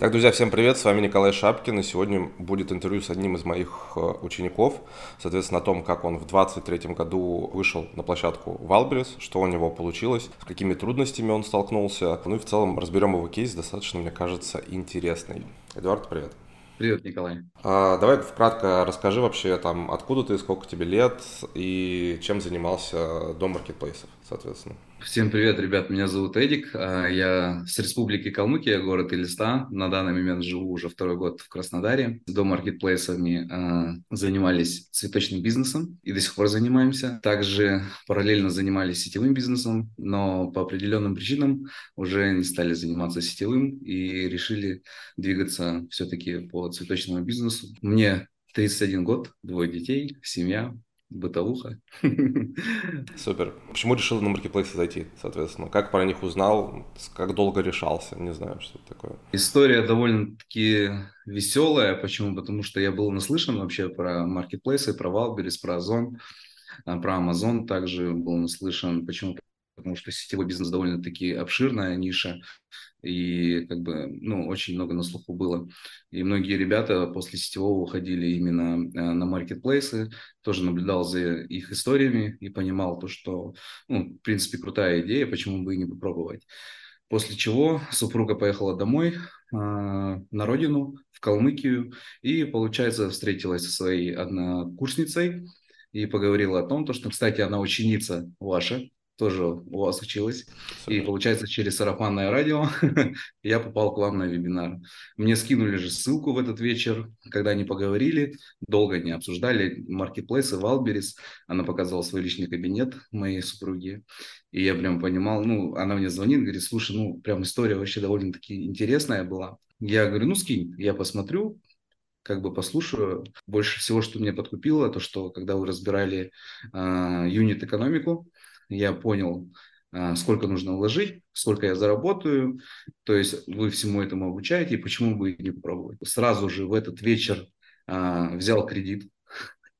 Так, друзья, всем привет, с вами Николай Шапкин, и сегодня будет интервью с одним из моих э, учеников, соответственно, о том, как он в 23 году вышел на площадку Wildberries, что у него получилось, с какими трудностями он столкнулся, ну и в целом разберем его кейс, достаточно, мне кажется, интересный. Эдуард, привет. Привет, Николай. А, давай вкратко расскажи вообще, там, откуда ты, сколько тебе лет и чем занимался до маркетплейсов, соответственно. Всем привет, ребят, меня зовут Эдик, а, я с республики Калмыкия, город Элиста, на данный момент живу уже второй год в Краснодаре. До маркетплейсами а, занимались цветочным бизнесом и до сих пор занимаемся. Также параллельно занимались сетевым бизнесом, но по определенным причинам уже не стали заниматься сетевым и решили двигаться все-таки по цветочному бизнесу. Мне 31 год, двое детей, семья, бытовуха. Супер. Почему решил на маркетплейсы зайти, соответственно? Как про них узнал? Как долго решался? Не знаю, что это такое. История довольно-таки веселая. Почему? Потому что я был наслышан вообще про маркетплейсы, про Валберис, про Озон, а, про Amazon также был наслышан. Почему? Потому что сетевой бизнес довольно-таки обширная ниша и как бы, ну, очень много на слуху было. И многие ребята после сетевого уходили именно э, на маркетплейсы, тоже наблюдал за их историями и понимал то, что, ну, в принципе, крутая идея, почему бы и не попробовать. После чего супруга поехала домой, э, на родину, в Калмыкию, и, получается, встретилась со своей однокурсницей и поговорила о том, то, что, кстати, она ученица ваша, тоже у вас училась. И получается, через сарафанное радио я попал к вам на вебинар. Мне скинули же ссылку в этот вечер, когда они поговорили, долго не обсуждали маркетплейсы, Валберис. Она показала свой личный кабинет моей супруги. И я прям понимал, ну, она мне звонит, говорит, слушай, ну, прям история вообще довольно-таки интересная была. Я говорю, ну, скинь, я посмотрю, как бы послушаю. Больше всего, что мне подкупило, то, что когда вы разбирали э, юнит-экономику, я понял, а, сколько нужно вложить, сколько я заработаю. То есть вы всему этому обучаете, и почему бы не попробовать. Сразу же в этот вечер а, взял кредит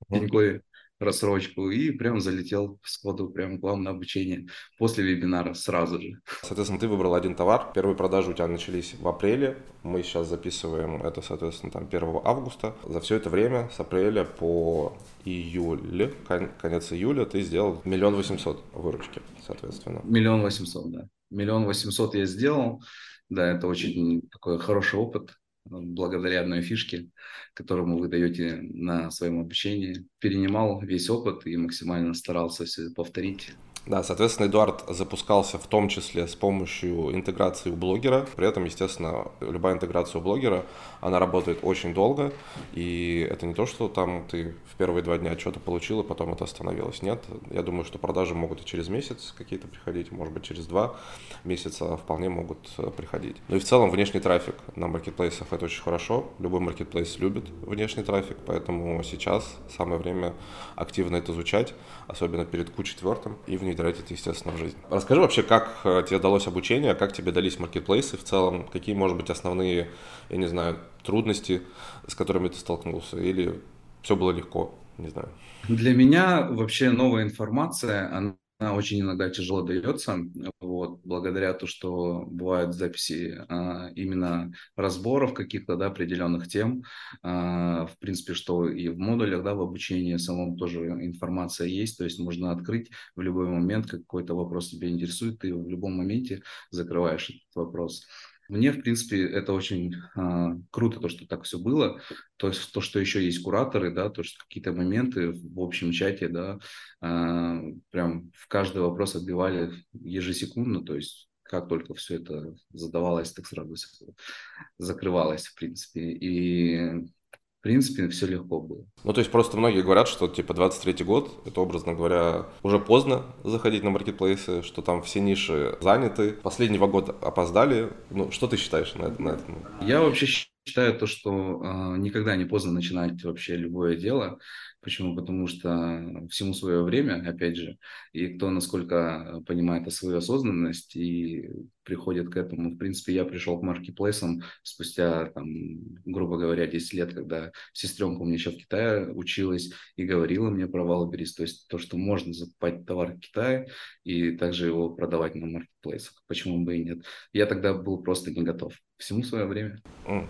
в Тинькове рассрочку и прям залетел в сходу прям к вам на обучение после вебинара сразу же. Соответственно, ты выбрал один товар. Первые продажи у тебя начались в апреле. Мы сейчас записываем это, соответственно, там 1 августа. За все это время с апреля по июль, конец июля, ты сделал миллион восемьсот выручки, соответственно. Миллион восемьсот, да. Миллион восемьсот я сделал. Да, это очень такой хороший опыт благодаря одной фишке, которую вы даете на своем обучении, перенимал весь опыт и максимально старался все повторить да, соответственно, Эдуард запускался в том числе с помощью интеграции у блогера. При этом, естественно, любая интеграция у блогера, она работает очень долго. И это не то, что там ты в первые два дня что-то получил, и потом это остановилось. Нет, я думаю, что продажи могут и через месяц какие-то приходить, может быть, через два месяца вполне могут э, приходить. Ну и в целом внешний трафик на маркетплейсах это очень хорошо. Любой маркетплейс любит внешний трафик, поэтому сейчас самое время активно это изучать, особенно перед Q4 и в внедрять это, естественно, в жизнь. Расскажи вообще, как э, тебе далось обучение, как тебе дались маркетплейсы в целом, какие, может быть, основные, я не знаю, трудности, с которыми ты столкнулся, или все было легко, не знаю. Для меня вообще новая информация, она она очень иногда тяжело дается, вот, благодаря то, что бывают записи а, именно разборов каких-то, да, определенных тем, а, в принципе, что и в модулях, да, в обучении самом тоже информация есть, то есть можно открыть в любой момент, какой-то вопрос тебя интересует, ты в любом моменте закрываешь этот вопрос. Мне, в принципе, это очень а, круто, то, что так все было. То есть то, что еще есть кураторы, да, то, что какие-то моменты в общем чате, да, а, прям в каждый вопрос отбивали ежесекундно, то есть как только все это задавалось, так сразу закрывалось, в принципе. И в принципе, все легко было. Ну, то есть просто многие говорят, что типа 23 год, это, образно говоря, уже поздно заходить на маркетплейсы, что там все ниши заняты. Последнего года опоздали. Ну, что ты считаешь на это? На это? Я вообще считаю то, что э, никогда не поздно начинать вообще любое дело. Почему? Потому что всему свое время, опять же, и кто насколько понимает о свою осознанность и приходят к этому. В принципе, я пришел к маркетплейсам спустя, там, грубо говоря, 10 лет, когда сестренка у меня еще в Китае училась и говорила мне про Валберис, то есть то, что можно закупать товар в Китае и также его продавать на маркетплейсах. Почему бы и нет? Я тогда был просто не готов. Всему свое время.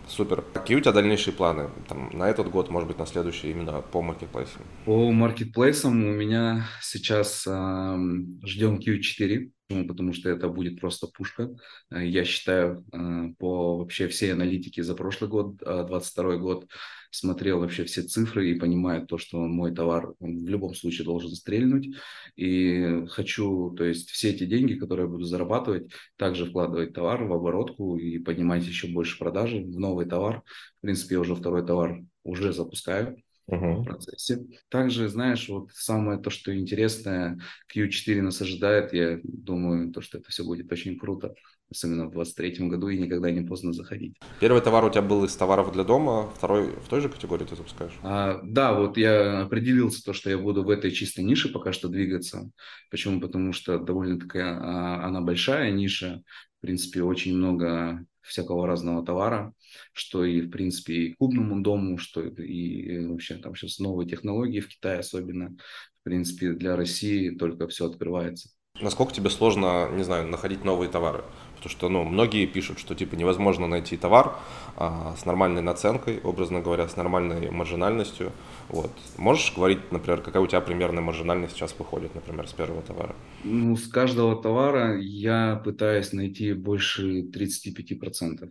Супер. Какие у тебя дальнейшие планы там, на этот год, может быть, на следующий именно по маркетплейсам? По маркетплейсам у меня сейчас э, ждем Q4 потому что это будет просто пушка. Я считаю, э, по вообще всей аналитике за прошлый год, 22 год, смотрел вообще все цифры и понимаю то, что мой товар в любом случае должен стрельнуть. И хочу, то есть все эти деньги, которые я буду зарабатывать, также вкладывать товар в оборотку и поднимать еще больше продажи в новый товар. В принципе, я уже второй товар уже запускаю uh-huh. процессе. Также, знаешь, вот самое то, что интересное, Q4 нас ожидает, я думаю, то, что это все будет очень круто, особенно в 2023 году, и никогда не поздно заходить. Первый товар у тебя был из товаров для дома, второй в той же категории ты запускаешь? А, да, вот я определился, то, что я буду в этой чистой нише пока что двигаться. Почему? Потому что довольно такая, она большая ниша, в принципе, очень много всякого разного товара, что и, в принципе, и клубному дому, что и вообще там сейчас новые технологии в Китае особенно, в принципе, для России только все открывается. Насколько тебе сложно, не знаю, находить новые товары? Потому что, ну, многие пишут, что, типа, невозможно найти товар а, с нормальной наценкой, образно говоря, с нормальной маржинальностью. Вот. Можешь говорить, например, какая у тебя примерная маржинальность сейчас выходит, например, с первого товара? Ну, с каждого товара я пытаюсь найти больше 35%.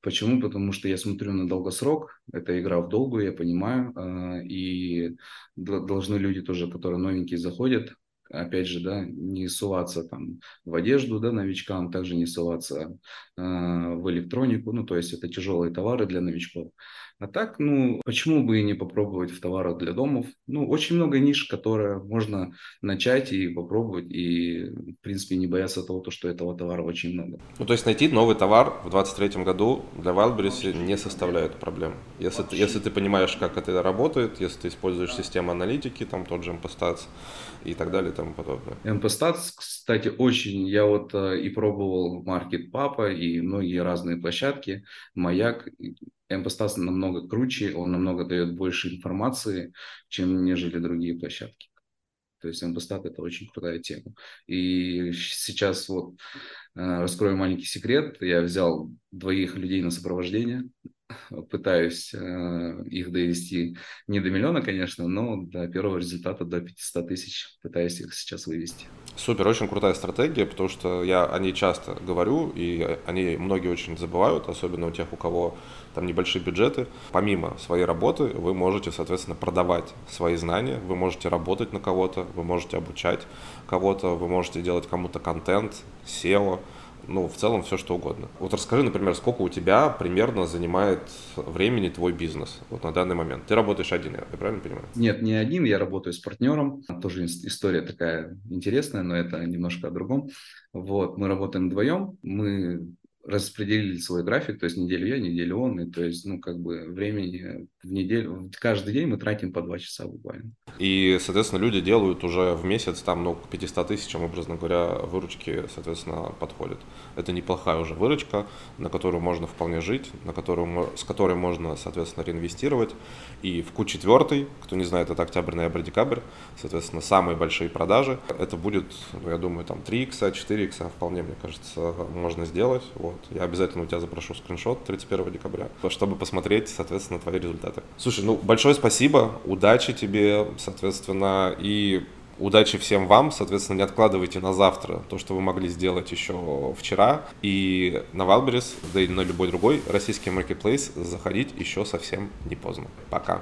Почему? Потому что я смотрю на долгосрок, это игра в долгую, я понимаю, а, и должны люди тоже, которые новенькие заходят, опять же, да, не ссылаться там в одежду, да, новичкам, также не ссылаться э, в электронику, ну, то есть это тяжелые товары для новичков. А так, ну, почему бы и не попробовать в товарах для домов? Ну, очень много ниш, которые можно начать и попробовать, и, в принципе, не бояться того, то, что этого товара очень много. Ну, то есть найти новый товар в 2023 году для Wildberries не составляет проблем. Если ты, если ты понимаешь, как это работает, если ты используешь систему аналитики, там тот же MPStats и так далее тому подобное. MPStats, кстати, очень, я вот э, и пробовал Market Papa и многие разные площадки, Маяк, Эмпостас намного круче, он намного дает больше информации, чем нежели другие площадки. То есть Эмпостат это очень крутая тема. И сейчас вот э, раскрою маленький секрет. Я взял двоих людей на сопровождение, пытаюсь э, их довести не до миллиона, конечно, но до первого результата, до 500 тысяч пытаюсь их сейчас вывести. Супер, очень крутая стратегия, потому что я о ней часто говорю, и они многие очень забывают, особенно у тех, у кого там небольшие бюджеты. Помимо своей работы вы можете, соответственно, продавать свои знания, вы можете работать на кого-то, вы можете обучать кого-то, вы можете делать кому-то контент, SEO, ну, в целом все что угодно. Вот расскажи, например, сколько у тебя примерно занимает времени твой бизнес вот на данный момент? Ты работаешь один, я правильно понимаю? Нет, не один, я работаю с партнером. Тоже история такая интересная, но это немножко о другом. Вот, мы работаем вдвоем, мы распределили свой график, то есть неделю я, неделю он, и то есть, ну, как бы времени в неделю, каждый день мы тратим по два часа буквально. И, соответственно, люди делают уже в месяц, там, ну, к 500 тысячам, образно говоря, выручки, соответственно, подходят. Это неплохая уже выручка, на которую можно вполне жить, на которую, с которой можно, соответственно, реинвестировать. И в Q4, кто не знает, это октябрь, ноябрь, декабрь, соответственно, самые большие продажи. Это будет, ну, я думаю, там 3x, 4x вполне, мне кажется, можно сделать. Вот. Я обязательно у тебя запрошу скриншот 31 декабря, чтобы посмотреть, соответственно, твои результаты. Слушай, ну, большое спасибо, удачи тебе, соответственно, и Удачи всем вам, соответственно, не откладывайте на завтра то, что вы могли сделать еще вчера. И на Wildberries, да и на любой другой российский маркетплейс заходить еще совсем не поздно. Пока.